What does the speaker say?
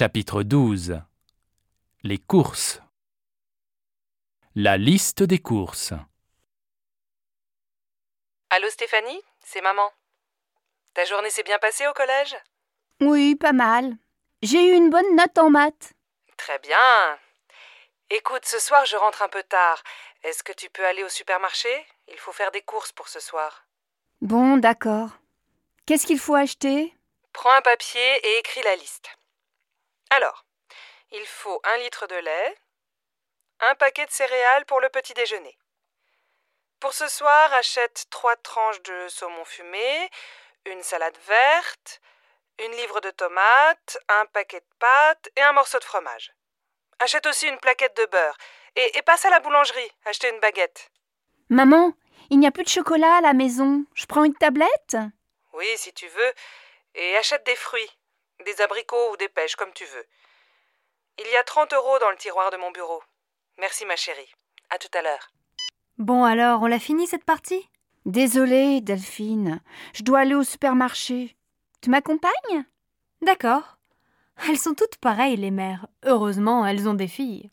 Chapitre 12 Les courses La liste des courses Allô Stéphanie, c'est maman. Ta journée s'est bien passée au collège? Oui, pas mal. J'ai eu une bonne note en maths. Très bien. Écoute, ce soir je rentre un peu tard. Est-ce que tu peux aller au supermarché? Il faut faire des courses pour ce soir. Bon, d'accord. Qu'est-ce qu'il faut acheter? Prends un papier et écris la liste. Alors, il faut un litre de lait, un paquet de céréales pour le petit déjeuner. Pour ce soir, achète trois tranches de saumon fumé, une salade verte, une livre de tomates, un paquet de pâtes et un morceau de fromage. Achète aussi une plaquette de beurre et, et passe à la boulangerie, acheter une baguette. Maman, il n'y a plus de chocolat à la maison. Je prends une tablette? Oui, si tu veux, et achète des fruits, des abricots ou des pêches, comme tu veux. Il y a 30 euros dans le tiroir de mon bureau. Merci ma chérie. À tout à l'heure. Bon alors, on l'a fini cette partie? Désolée, Delphine. Je dois aller au supermarché. Tu m'accompagnes? D'accord. Elles sont toutes pareilles, les mères. Heureusement, elles ont des filles.